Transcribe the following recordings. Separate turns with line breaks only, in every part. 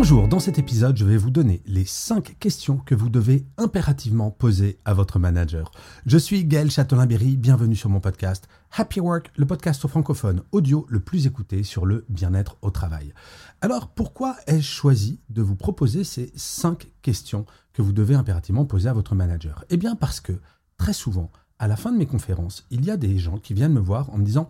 Bonjour, dans cet épisode, je vais vous donner les 5 questions que vous devez impérativement poser à votre manager. Je suis Gaël Châtelain-Berry, bienvenue sur mon podcast Happy Work, le podcast francophone audio le plus écouté sur le bien-être au travail. Alors, pourquoi ai-je choisi de vous proposer ces 5 questions que vous devez impérativement poser à votre manager? Eh bien parce que, très souvent, à la fin de mes conférences, il y a des gens qui viennent me voir en me disant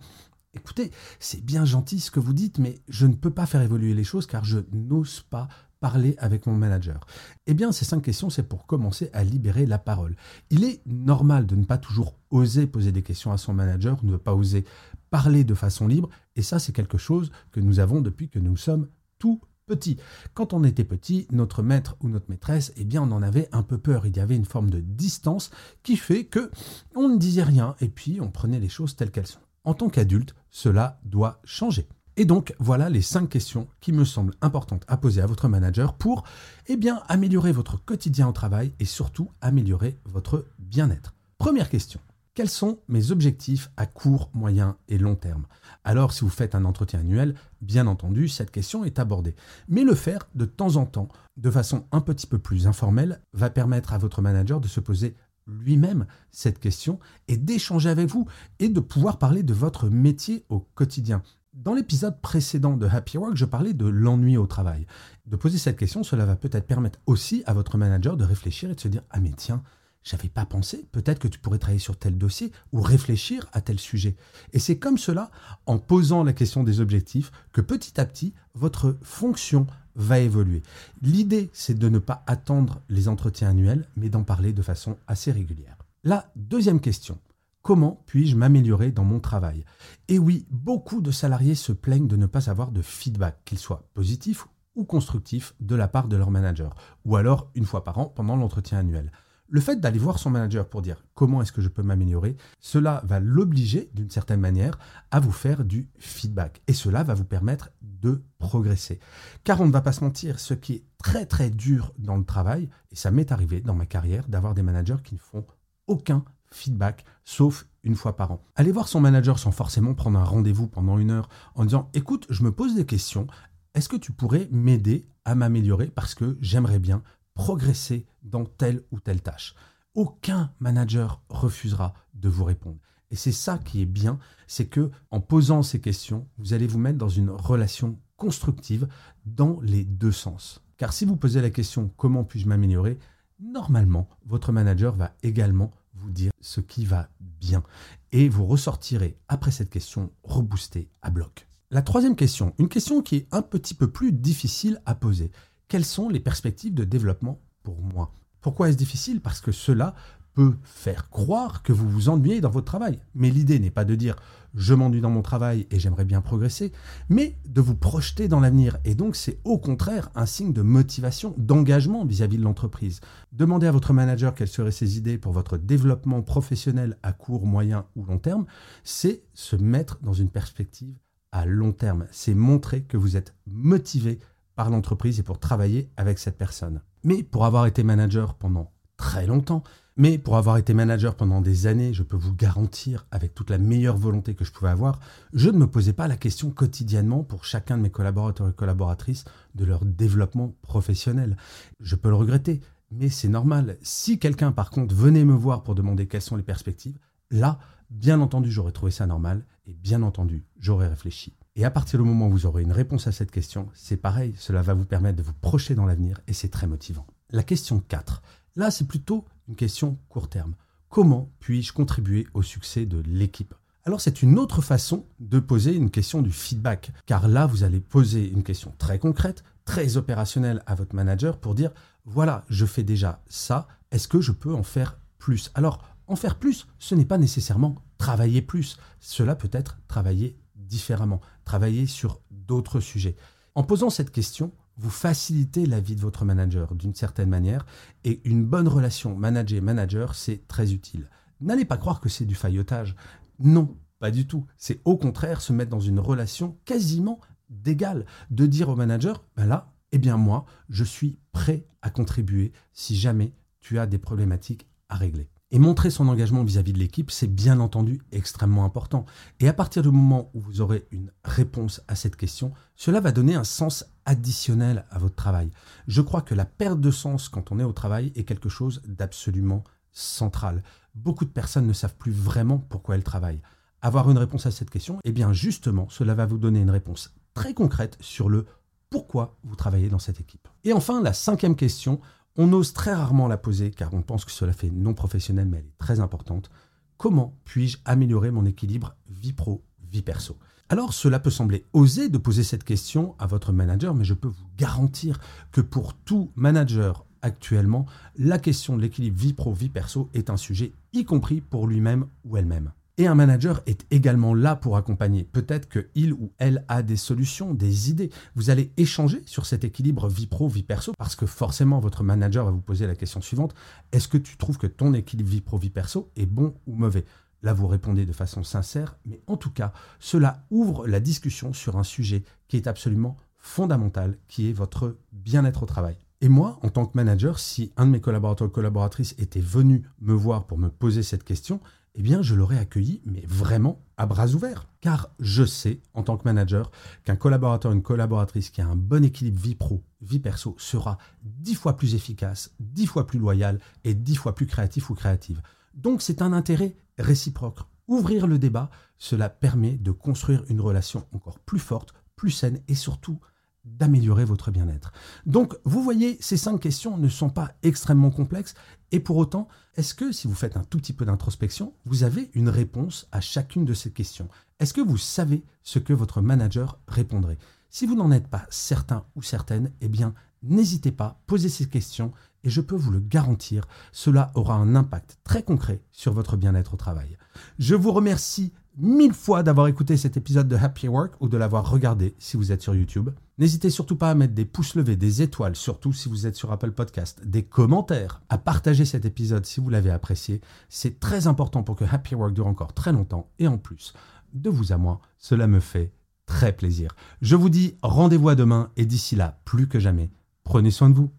Écoutez, c'est bien gentil ce que vous dites, mais je ne peux pas faire évoluer les choses car je n'ose pas parler avec mon manager Eh bien, ces cinq questions, c'est pour commencer à libérer la parole. Il est normal de ne pas toujours oser poser des questions à son manager, ne pas oser parler de façon libre, et ça, c'est quelque chose que nous avons depuis que nous sommes tout petits. Quand on était petit, notre maître ou notre maîtresse, eh bien, on en avait un peu peur. Il y avait une forme de distance qui fait que on ne disait rien et puis on prenait les choses telles qu'elles sont. En tant qu'adulte, cela doit changer. Et donc, voilà les cinq questions qui me semblent importantes à poser à votre manager pour eh améliorer votre quotidien au travail et surtout améliorer votre bien-être. Première question. Quels sont mes objectifs à court, moyen et long terme? Alors, si vous faites un entretien annuel, bien entendu, cette question est abordée. Mais le faire de temps en temps, de façon un petit peu plus informelle, va permettre à votre manager de se poser lui-même cette question et d'échanger avec vous et de pouvoir parler de votre métier au quotidien. Dans l'épisode précédent de Happy Work, je parlais de l'ennui au travail. De poser cette question, cela va peut-être permettre aussi à votre manager de réfléchir et de se dire Ah, mais tiens, j'avais pas pensé, peut-être que tu pourrais travailler sur tel dossier ou réfléchir à tel sujet. Et c'est comme cela, en posant la question des objectifs, que petit à petit, votre fonction va évoluer. L'idée, c'est de ne pas attendre les entretiens annuels, mais d'en parler de façon assez régulière. La deuxième question, comment puis-je m'améliorer dans mon travail? Et oui, beaucoup de salariés se plaignent de ne pas avoir de feedback, qu'il soit positif ou constructif, de la part de leur manager, ou alors une fois par an pendant l'entretien annuel. Le fait d'aller voir son manager pour dire comment est-ce que je peux m'améliorer, cela va l'obliger d'une certaine manière à vous faire du feedback. Et cela va vous permettre de progresser. Car on ne va pas se mentir, ce qui est très très dur dans le travail, et ça m'est arrivé dans ma carrière d'avoir des managers qui ne font aucun feedback, sauf une fois par an. Aller voir son manager sans forcément prendre un rendez-vous pendant une heure en disant écoute, je me pose des questions, est-ce que tu pourrais m'aider à m'améliorer parce que j'aimerais bien progresser dans telle ou telle tâche. Aucun manager refusera de vous répondre. Et c'est ça qui est bien, c'est que en posant ces questions, vous allez vous mettre dans une relation constructive dans les deux sens. Car si vous posez la question comment puis-je m'améliorer, normalement, votre manager va également vous dire ce qui va bien. Et vous ressortirez après cette question reboosté à bloc. La troisième question, une question qui est un petit peu plus difficile à poser quelles sont les perspectives de développement pour moi? Pourquoi est-ce difficile? Parce que cela peut faire croire que vous vous ennuyez dans votre travail. Mais l'idée n'est pas de dire je m'ennuie dans mon travail et j'aimerais bien progresser, mais de vous projeter dans l'avenir. Et donc c'est au contraire un signe de motivation, d'engagement vis-à-vis de l'entreprise. Demandez à votre manager quelles seraient ses idées pour votre développement professionnel à court, moyen ou long terme, c'est se mettre dans une perspective à long terme. C'est montrer que vous êtes motivé par l'entreprise et pour travailler avec cette personne. Mais pour avoir été manager pendant très longtemps, mais pour avoir été manager pendant des années, je peux vous garantir, avec toute la meilleure volonté que je pouvais avoir, je ne me posais pas la question quotidiennement pour chacun de mes collaborateurs et collaboratrices de leur développement professionnel. Je peux le regretter, mais c'est normal. Si quelqu'un, par contre, venait me voir pour demander quelles sont les perspectives, là, bien entendu, j'aurais trouvé ça normal et bien entendu, j'aurais réfléchi. Et à partir du moment où vous aurez une réponse à cette question, c'est pareil, cela va vous permettre de vous projeter dans l'avenir et c'est très motivant. La question 4. Là, c'est plutôt une question court terme. Comment puis-je contribuer au succès de l'équipe? Alors c'est une autre façon de poser une question du feedback, car là vous allez poser une question très concrète, très opérationnelle à votre manager pour dire, voilà, je fais déjà ça, est-ce que je peux en faire plus? Alors en faire plus, ce n'est pas nécessairement travailler plus, cela peut être travailler différemment, travailler sur d'autres sujets. En posant cette question, vous facilitez la vie de votre manager d'une certaine manière et une bonne relation manager-manager, c'est très utile. N'allez pas croire que c'est du faillotage. Non, pas du tout. C'est au contraire se mettre dans une relation quasiment d'égal, de dire au manager, ben là, eh bien moi, je suis prêt à contribuer si jamais tu as des problématiques à régler. Et montrer son engagement vis-à-vis de l'équipe, c'est bien entendu extrêmement important. Et à partir du moment où vous aurez une réponse à cette question, cela va donner un sens additionnel à votre travail. Je crois que la perte de sens quand on est au travail est quelque chose d'absolument central. Beaucoup de personnes ne savent plus vraiment pourquoi elles travaillent. Avoir une réponse à cette question, eh bien justement, cela va vous donner une réponse très concrète sur le pourquoi vous travaillez dans cette équipe. Et enfin, la cinquième question, on ose très rarement la poser car on pense que cela fait non professionnel, mais elle est très importante. Comment puis-je améliorer mon équilibre vie pro, vie perso? Alors cela peut sembler osé de poser cette question à votre manager, mais je peux vous garantir que pour tout manager actuellement, la question de l'équilibre vie pro, vie perso est un sujet, y compris pour lui-même ou elle-même. Et un manager est également là pour accompagner. Peut-être qu'il ou elle a des solutions, des idées. Vous allez échanger sur cet équilibre vie pro, vie perso, parce que forcément votre manager va vous poser la question suivante. Est-ce que tu trouves que ton équilibre vie pro, vie perso est bon ou mauvais? Là, vous répondez de façon sincère, mais en tout cas, cela ouvre la discussion sur un sujet qui est absolument fondamental, qui est votre bien-être au travail. Et moi, en tant que manager, si un de mes collaborateurs ou collaboratrices était venu me voir pour me poser cette question, eh bien, je l'aurais accueilli, mais vraiment à bras ouverts. Car je sais, en tant que manager, qu'un collaborateur, une collaboratrice qui a un bon équilibre vie pro, vie perso, sera dix fois plus efficace, dix fois plus loyal et dix fois plus créatif ou créative. Donc, c'est un intérêt réciproque. Ouvrir le débat, cela permet de construire une relation encore plus forte, plus saine et surtout d'améliorer votre bien-être. Donc, vous voyez, ces cinq questions ne sont pas extrêmement complexes et pour autant, est-ce que si vous faites un tout petit peu d'introspection, vous avez une réponse à chacune de ces questions? Est-ce que vous savez ce que votre manager répondrait? Si vous n'en êtes pas certain ou certaine, eh bien, n'hésitez pas, posez ces questions et je peux vous le garantir, cela aura un impact très concret sur votre bien-être au travail. Je vous remercie mille fois d'avoir écouté cet épisode de Happy Work ou de l'avoir regardé si vous êtes sur YouTube. N'hésitez surtout pas à mettre des pouces levés, des étoiles, surtout si vous êtes sur Apple Podcast, des commentaires, à partager cet épisode si vous l'avez apprécié. C'est très important pour que Happy Work dure encore très longtemps et en plus, de vous à moi, cela me fait très plaisir. Je vous dis rendez-vous à demain et d'ici là, plus que jamais, prenez soin de vous.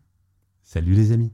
Salut les amis